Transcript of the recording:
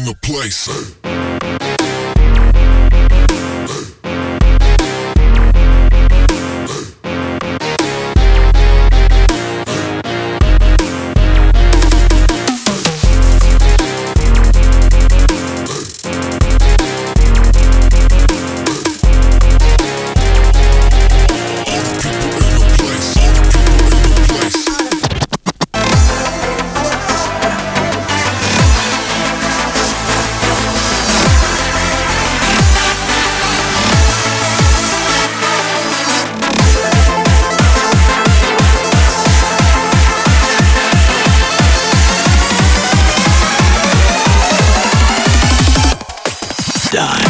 In the place. time.